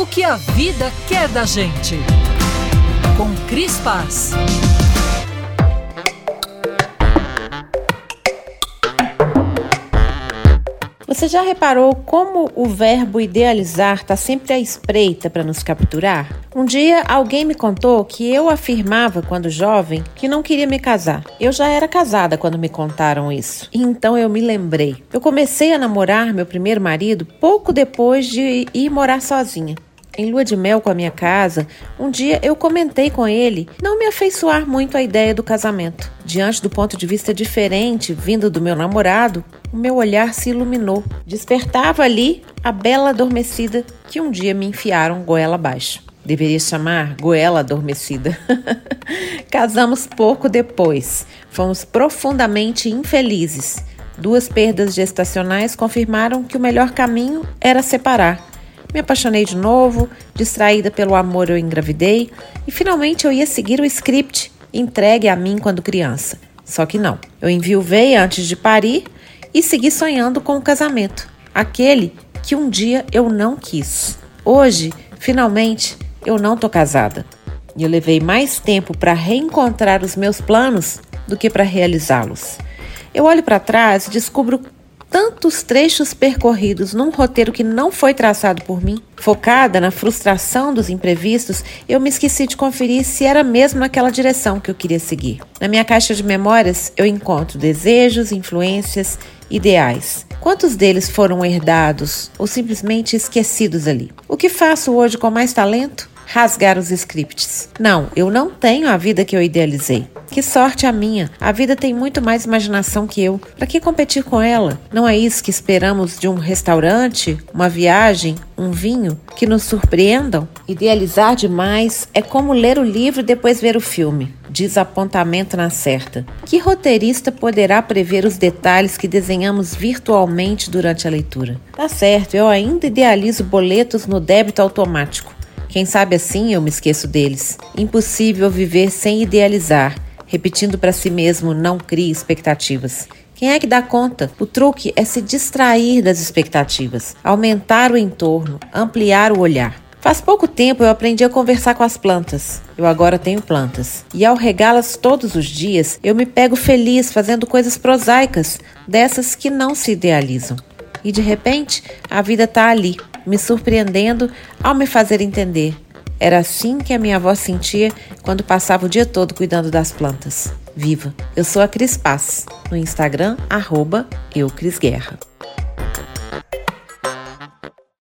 O que a vida quer da gente. Com Cris Paz. Você já reparou como o verbo idealizar está sempre à espreita para nos capturar? Um dia alguém me contou que eu afirmava quando jovem que não queria me casar. Eu já era casada quando me contaram isso. Então eu me lembrei. Eu comecei a namorar meu primeiro marido pouco depois de ir morar sozinha. Em lua de mel com a minha casa, um dia eu comentei com ele não me afeiçoar muito à ideia do casamento. Diante do ponto de vista diferente vindo do meu namorado, o meu olhar se iluminou. Despertava ali a bela adormecida que um dia me enfiaram goela abaixo. Deveria chamar goela adormecida. Casamos pouco depois. Fomos profundamente infelizes. Duas perdas gestacionais confirmaram que o melhor caminho era separar. Me apaixonei de novo, distraída pelo amor eu engravidei e finalmente eu ia seguir o script entregue a mim quando criança. Só que não. Eu enviuvei antes de parir e segui sonhando com o casamento, aquele que um dia eu não quis. Hoje, finalmente, eu não tô casada. E eu levei mais tempo para reencontrar os meus planos do que para realizá-los. Eu olho para trás e descubro tantos trechos percorridos num roteiro que não foi traçado por mim. Focada na frustração dos imprevistos, eu me esqueci de conferir se era mesmo naquela direção que eu queria seguir. Na minha caixa de memórias, eu encontro desejos, influências, ideais. Quantos deles foram herdados ou simplesmente esquecidos ali? O que faço hoje com mais talento? rasgar os scripts. Não, eu não tenho a vida que eu idealizei. Que sorte a minha! A vida tem muito mais imaginação que eu. Para que competir com ela? Não é isso que esperamos de um restaurante, uma viagem, um vinho que nos surpreendam? Idealizar demais é como ler o livro e depois ver o filme. Desapontamento na certa. Que roteirista poderá prever os detalhes que desenhamos virtualmente durante a leitura? Tá certo, eu ainda idealizo boletos no débito automático. Quem sabe assim eu me esqueço deles. Impossível viver sem idealizar, repetindo para si mesmo: não crie expectativas. Quem é que dá conta? O truque é se distrair das expectativas, aumentar o entorno, ampliar o olhar. Faz pouco tempo eu aprendi a conversar com as plantas. Eu agora tenho plantas. E ao regá-las todos os dias, eu me pego feliz fazendo coisas prosaicas, dessas que não se idealizam. E de repente, a vida está ali, me surpreendendo ao me fazer entender. Era assim que a minha avó sentia quando passava o dia todo cuidando das plantas. Viva! Eu sou a Cris Paz, no Instagram, arroba Guerra.